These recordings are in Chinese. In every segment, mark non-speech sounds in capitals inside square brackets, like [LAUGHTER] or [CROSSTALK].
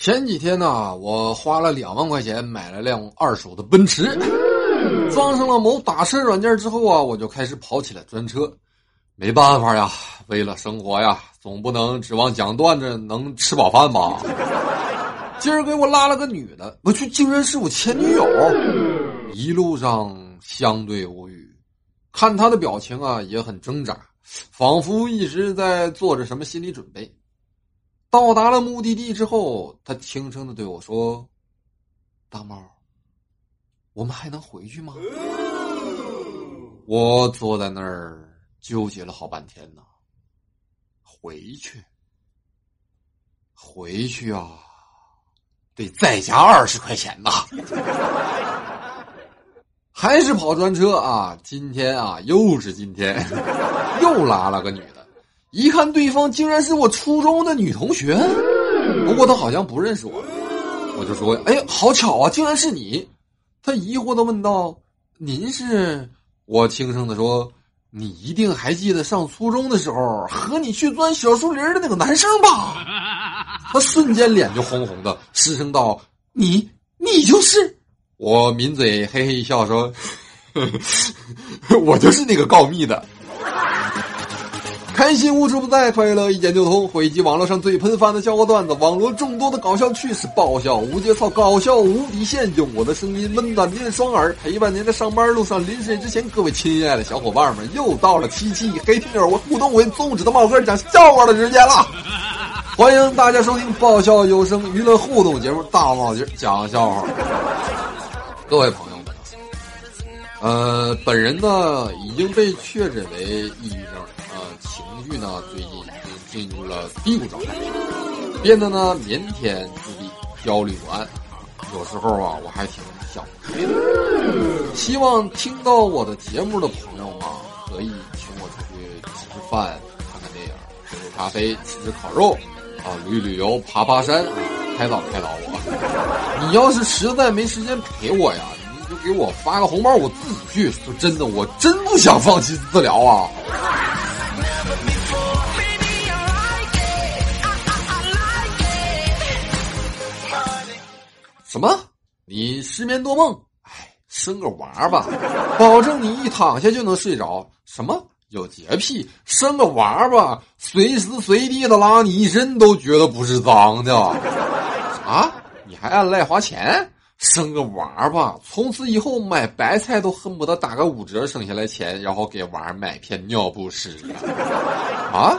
前几天呢，我花了两万块钱买了辆二手的奔驰，装上了某打车软件之后啊，我就开始跑起了专车。没办法呀，为了生活呀，总不能指望讲段子能吃饱饭吧。今儿给我拉了个女的，我去竟然是我前女友。一路上相对无语，看她的表情啊，也很挣扎，仿佛一直在做着什么心理准备。到达了目的地之后，他轻声的对我说：“大猫，我们还能回去吗？”我坐在那儿纠结了好半天呢。回去，回去啊，得再加二十块钱呐。[LAUGHS] 还是跑专车啊！今天啊，又是今天，[LAUGHS] 又拉了个女的。一看对方竟然是我初中的女同学，不过她好像不认识我，我就说：“哎，好巧啊，竟然是你！”她疑惑的问道：“您是？”我轻声的说：“你一定还记得上初中的时候和你去钻小树林的那个男生吧？”她瞬间脸就红红的，失声道：“你，你就是？”我抿嘴嘿嘿一笑说：“ [LAUGHS] 我就是那个告密的。”开心无处不在，快乐一点就通。汇集网络上最喷饭的笑话段子，网络众多的搞笑趣事，爆笑无节操，搞笑无底线。用我的声音温暖您的双耳，陪伴您在上班路上。临睡之前，各位亲爱的小伙伴们，又到了七七黑听友我互动为宗旨的茂哥讲笑话的时间了。欢迎大家收听爆笑有声娱乐互动节目《大帽子讲笑话》。各位朋友们，呃，本人呢已经被确诊为抑郁症。剧呢，最近已经进入了低谷状态，变得呢腼腆自闭、焦虑不安有时候啊，我还挺想睡的。希望听到我的节目的朋友啊，可以请我出去吃吃饭、看看电影、喝喝咖啡、吃吃烤肉啊，旅旅游、爬爬山，开导开导我。你要是实在没时间陪我呀，你就给我发个红包，我自己去。说真的，我真不想放弃治疗啊。什么？你失眠多梦？哎，生个娃吧，保证你一躺下就能睡着。什么？有洁癖？生个娃吧，随时随地的拉你一身都觉得不是脏的。啊？你还爱赖花钱？生个娃吧，从此以后买白菜都恨不得打个五折，省下来钱，然后给娃买片尿不湿。啊？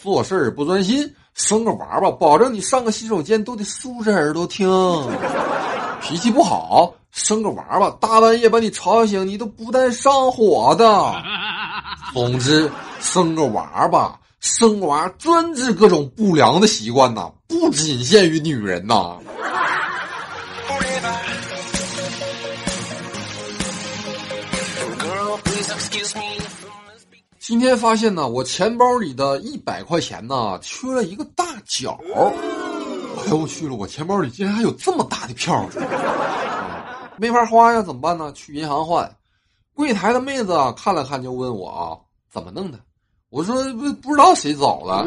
做事不专心？生个娃吧，保证你上个洗手间都得竖着耳朵听。脾气不好，生个娃吧，大半夜把你吵醒，你都不带上火的。总之，生个娃吧，生娃专治各种不良的习惯呐，不仅限于女人呐。今天发现呢，我钱包里的一百块钱呢，缺了一个大角。哎呦我去了，我钱包里竟然还有这么大的票，没法花呀，怎么办呢？去银行换。柜台的妹子啊，看了看就问我啊，怎么弄的？我说不不知道谁找的。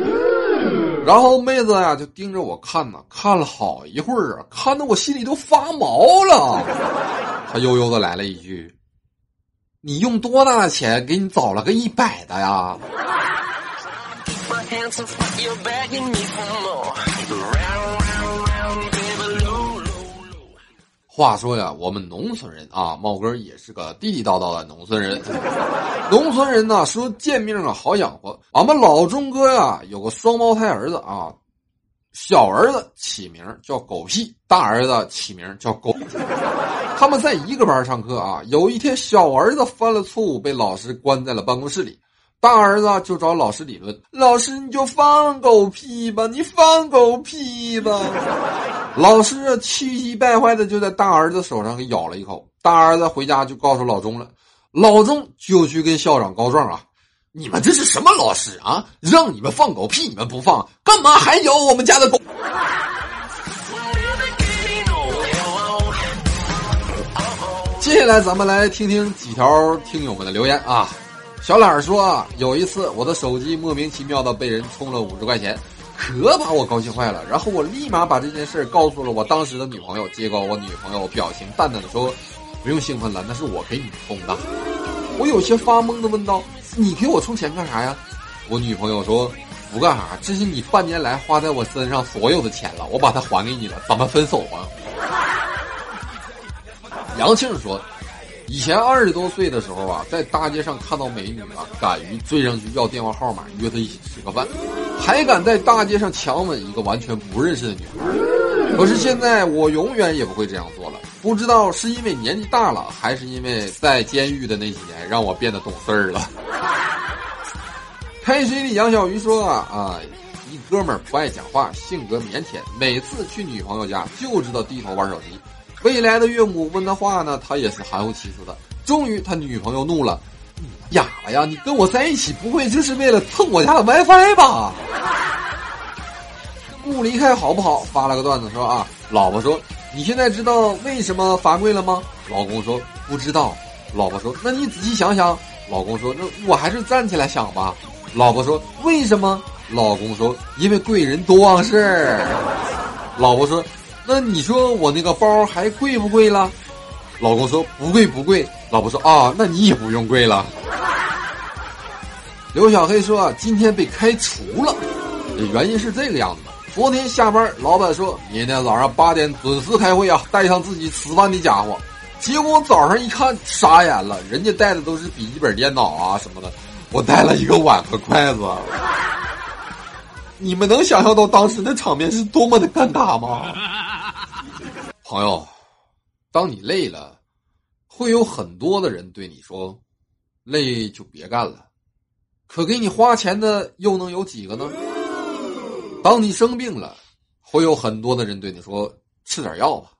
然后妹子呀就盯着我看呢，看了好一会儿啊，看得我心里都发毛了。她悠悠的来了一句。你用多大的钱给你找了个一百的呀？话说呀，我们农村人啊，茂哥也是个地地道道的农村人。农村人呢说贱命啊好养活，俺们老钟哥呀有个双胞胎儿子啊。小儿子起名叫狗屁，大儿子起名叫狗。他们在一个班上课啊。有一天，小儿子犯了错误，被老师关在了办公室里。大儿子就找老师理论：“老师，你就放狗屁吧，你放狗屁吧。[LAUGHS] ”老师气急败坏的就在大儿子手上给咬了一口。大儿子回家就告诉老钟了，老钟就去跟校长告状啊。你们这是什么老师啊？让你们放狗屁，你们不放，干嘛还咬我们家的狗？接下来咱们来听听几条听友们的留言啊。小懒说，有一次我的手机莫名其妙的被人充了五十块钱，可把我高兴坏了。然后我立马把这件事告诉了我当时的女朋友，结果我女朋友表情淡淡的说：“不用兴奋了，那是我给你充的。”我有些发懵的问道：“你给我充钱干啥呀？”我女朋友说：“不干啥，这是你半年来花在我身上所有的钱了，我把它还给你了，咱们分手吧。”杨庆说：“以前二十多岁的时候啊，在大街上看到美女啊，敢于追上去要电话号码，约她一起吃个饭，还敢在大街上强吻一个完全不认识的女孩。可是现在我永远也不会这样做了。不知道是因为年纪大了，还是因为在监狱的那几年让我变得懂事儿了。”开水里杨小鱼说：“啊啊，一哥们儿不爱讲话，性格腼腆，每次去女朋友家就知道低头玩手机。”未来的岳母问的话呢，他也是含糊其辞的。终于，他女朋友怒了：“哑巴呀，你跟我在一起，不会就是为了蹭我家的 WiFi 吧？”不离开好不好？发了个段子说啊，老婆说：“你现在知道为什么罚跪了吗？”老公说：“不知道。”老婆说：“那你仔细想想。”老公说：“那我还是站起来想吧。”老婆说：“为什么？”老公说：“因为贵人多忘事儿。”老婆说。那你说我那个包还贵不贵了？老公说不贵不贵。老婆说啊，那你也不用贵了。刘小黑说今天被开除了，原因是这个样子的。昨天下班，老板说明天早上八点准时开会啊，带上自己吃饭的家伙。结果我早上一看傻眼了，人家带的都是笔记本电脑啊什么的，我带了一个碗和筷子。你们能想象到当时的场面是多么的尴尬吗？[LAUGHS] 朋友，当你累了，会有很多的人对你说：“累就别干了。”可给你花钱的又能有几个呢？当你生病了，会有很多的人对你说：“吃点药吧。”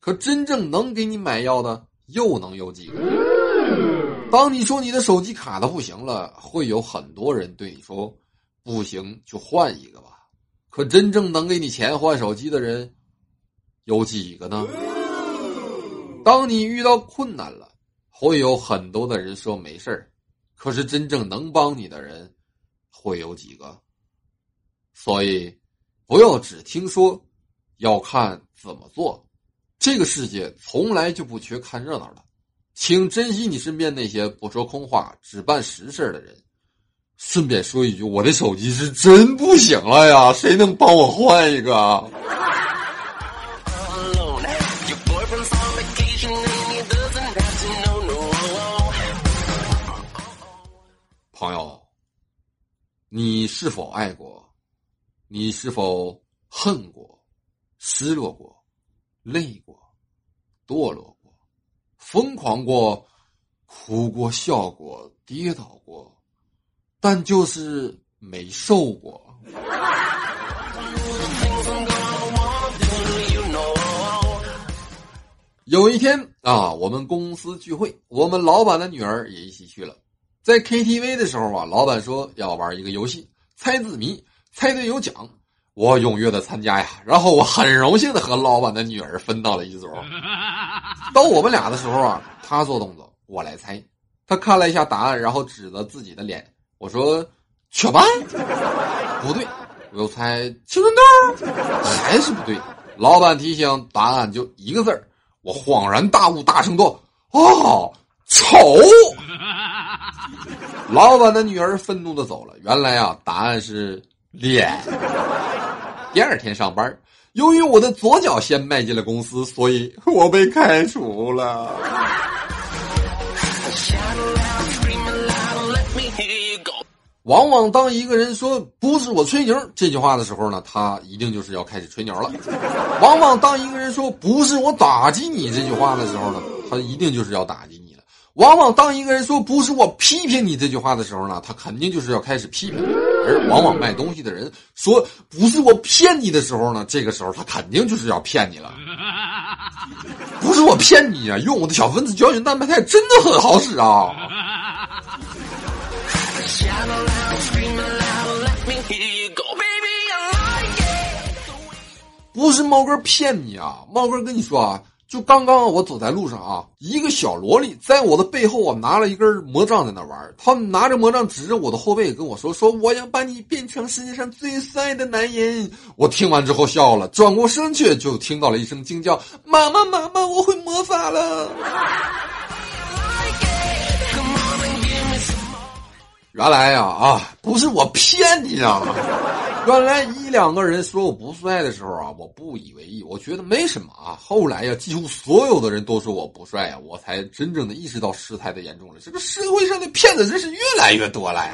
可真正能给你买药的又能有几个？当你说你的手机卡的不行了，会有很多人对你说。不行就换一个吧，可真正能给你钱换手机的人有几个呢？当你遇到困难了，会有很多的人说没事儿，可是真正能帮你的人会有几个？所以不要只听说，要看怎么做。这个世界从来就不缺看热闹的，请珍惜你身边那些不说空话、只办实事的人。顺便说一句，我的手机是真不行了呀，谁能帮我换一个？朋友，你是否爱过？你是否恨过？失落过？累过？堕落过？疯狂过？哭过？笑过？跌倒过？但就是没瘦过。有一天啊，我们公司聚会，我们老板的女儿也一起去了。在 KTV 的时候啊，老板说要玩一个游戏，猜字谜，猜对有奖。我踊跃的参加呀，然后我很荣幸的和老板的女儿分到了一桌。[LAUGHS] 到我们俩的时候啊，他做动作，我来猜。他看了一下答案，然后指着自己的脸。我说，雀斑，不对，我又猜青春痘，还是不对。老板提醒，答案就一个字儿。我恍然大悟，大声道：“哦，丑！” [LAUGHS] 老板的女儿愤怒的走了。原来啊，答案是脸。第二天上班，由于我的左脚先迈进了公司，所以我被开除了。往往当一个人说“不是我吹牛”这句话的时候呢，他一定就是要开始吹牛了。往往当一个人说“不是我打击你”这句话的时候呢，他一定就是要打击你了。往往当一个人说“不是我批评你”这句话的时候呢，他肯定就是要开始批评。而往往卖东西的人说“不是我骗你”的时候呢，这个时候他肯定就是要骗你了。[LAUGHS] 不是我骗你啊，用我的小分子胶原蛋白肽真的很好使啊。不是猫哥骗你啊！猫哥跟你说啊，就刚刚我走在路上啊，一个小萝莉在我的背后啊拿了一根魔杖在那玩，他拿着魔杖指着我的后背跟我说：“说我要把你变成世界上最帅的男人。”我听完之后笑了，转过身去就听到了一声惊叫：“妈妈妈妈，我会魔法了！”原来呀啊，不是我骗你啊！[LAUGHS] 原来一两个人说我不帅的时候啊，我不以为意，我觉得没什么啊。后来呀，几乎所有的人都说我不帅呀，我才真正的意识到事态的严重了。这个社会上的骗子真是越来越多了。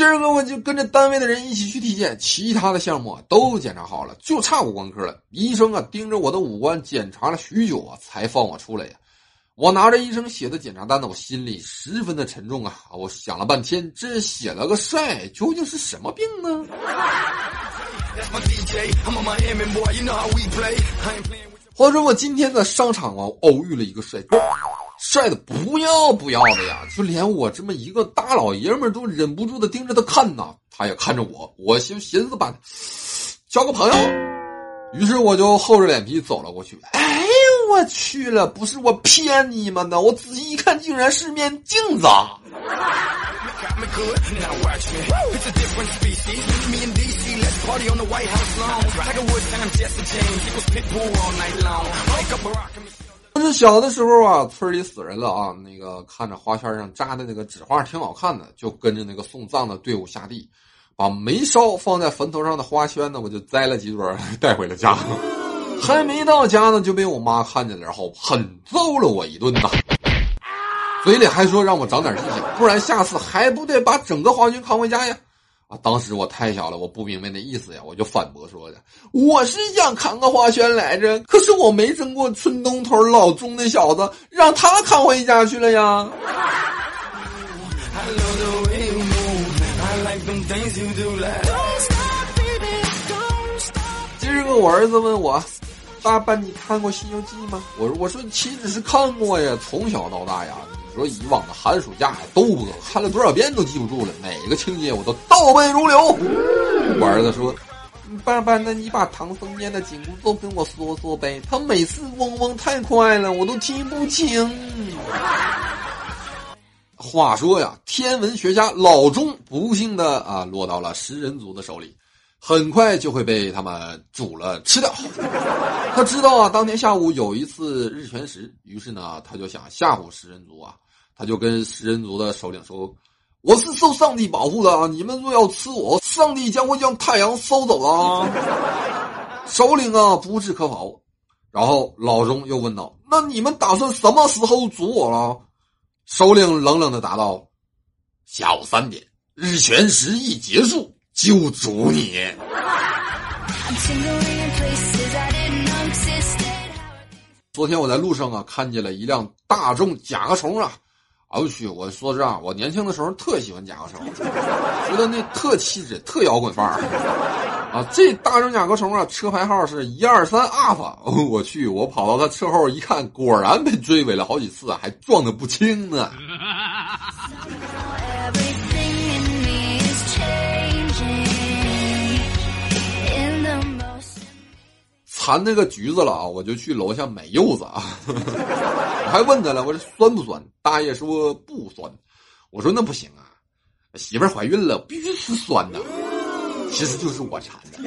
今儿个我就跟着单位的人一起去体检，其他的项目都检查好了，就差五官科了。医生啊盯着我的五官检查了许久啊，才放我出来呀。我拿着医生写的检查单呢，我心里十分的沉重啊。我想了半天，这写了个帅，究竟是什么病呢？[LAUGHS] 话说我今天在商场啊偶遇了一个帅哥。帅的不要不要的呀，就连我这么一个大老爷们都忍不住的盯着他看呐，他也看着我，我就寻思把交个朋友，于是我就厚着脸皮走了过去。哎呦，我去了，不是我骗你们的，我仔细一看，竟然是面镜子。是小的时候啊，村里死人了啊，那个看着花圈上扎的那个纸花挺好看的，就跟着那个送葬的队伍下地，把没烧放在坟头上的花圈呢，我就摘了几朵 [LAUGHS] 带回了家。还没到家呢，就被我妈看见了，然后狠揍了我一顿呐，嘴里还说让我长点记性，不然下次还不得把整个花圈扛回家呀。啊！当时我太小了，我不明白那意思呀，我就反驳说的：“我是想扛个花圈来着，可是我没整过村东头老钟那小子，让他扛回家去了呀。”今儿个我儿子问我：“爸爸，你看过《西游记》吗？”我：“我说岂止是看过呀，从小到大呀。”说以往的寒暑假都播，看了多少遍都记不住了，哪个情节我都倒背如流。我儿子说：“爸爸，那你把唐僧念的经都跟我说说呗，他每次嗡嗡太快了，我都听不清。”话说呀，天文学家老钟不幸的啊落到了食人族的手里，很快就会被他们煮了吃掉。他知道啊，当天下午有一次日全食，于是呢，他就想吓唬食人族啊。他就跟食人族的首领说：“我是受上帝保护的啊！你们若要吃我，上帝将会将太阳收走啊！”首领啊，不置可否。然后老钟又问道：“那你们打算什么时候煮我了？”首领冷冷的答道：“下午三点，日全食一结束就煮你。[LAUGHS] ”昨天我在路上啊，看见了一辆大众甲壳虫啊。哎我去！我说实话，我年轻的时候特喜欢甲壳虫，觉得那特气质、特摇滚范儿啊。这大众甲壳虫啊，车牌号是一二三阿法。我去！我跑到他车后一看，果然被追尾了好几次，还撞得不轻呢。馋那个橘子了啊，我就去楼下买柚子啊。[LAUGHS] 我还问他了，我说酸不酸？大爷说不酸。我说那不行啊，媳妇怀孕了，必须吃酸的。其实就是我馋的。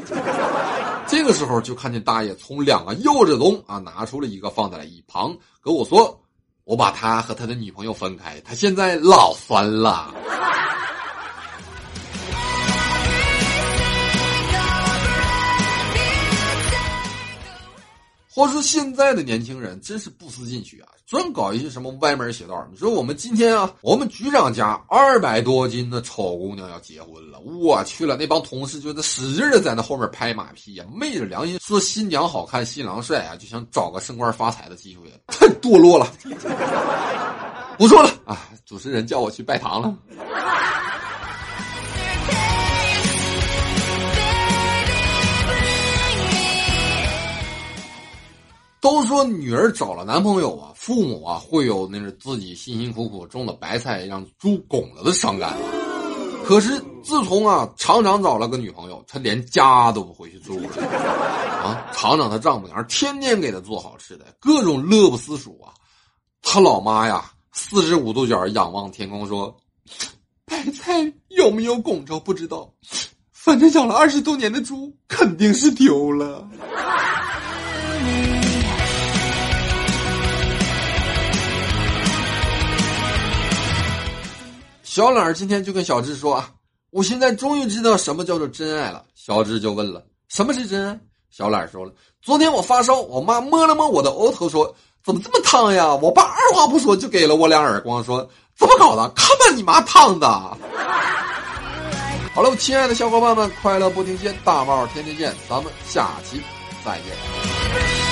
这个时候就看见大爷从两个柚子中啊拿出了一个放在了一旁，跟我说：“我把他和他的女朋友分开，他现在老酸了。”话说现在的年轻人真是不思进取啊，专搞一些什么歪门邪道。你说我们今天啊，我们局长家二百多斤的丑姑娘要结婚了，我去了，那帮同事就在使劲的在那后面拍马屁呀，昧着良心说新娘好看，新郎帅啊，就想找个升官发财的机会，[LAUGHS] 太堕落了。[LAUGHS] 不说了啊，主持人叫我去拜堂了。都说女儿找了男朋友啊，父母啊会有那是自己辛辛苦苦种的白菜让猪拱了的伤感。可是自从啊厂长找了个女朋友，他连家都不回去住了。啊，厂长他丈母娘天天给他做好吃的，各种乐不思蜀啊。他老妈呀，四十五度角仰望天空说：“白菜有没有拱着不知道，反正养了二十多年的猪肯定是丢了。”小懒儿今天就跟小智说啊：“我现在终于知道什么叫做真爱了。”小智就问了：“什么是真爱？”小懒儿说了：“昨天我发烧，我妈摸了摸我的额头，说怎么这么烫呀？我爸二话不说就给了我两耳光，说怎么搞的？看把你妈烫的！”好了，亲爱的小伙伴们，快乐不停歇，大帽天天见，咱们下期再见。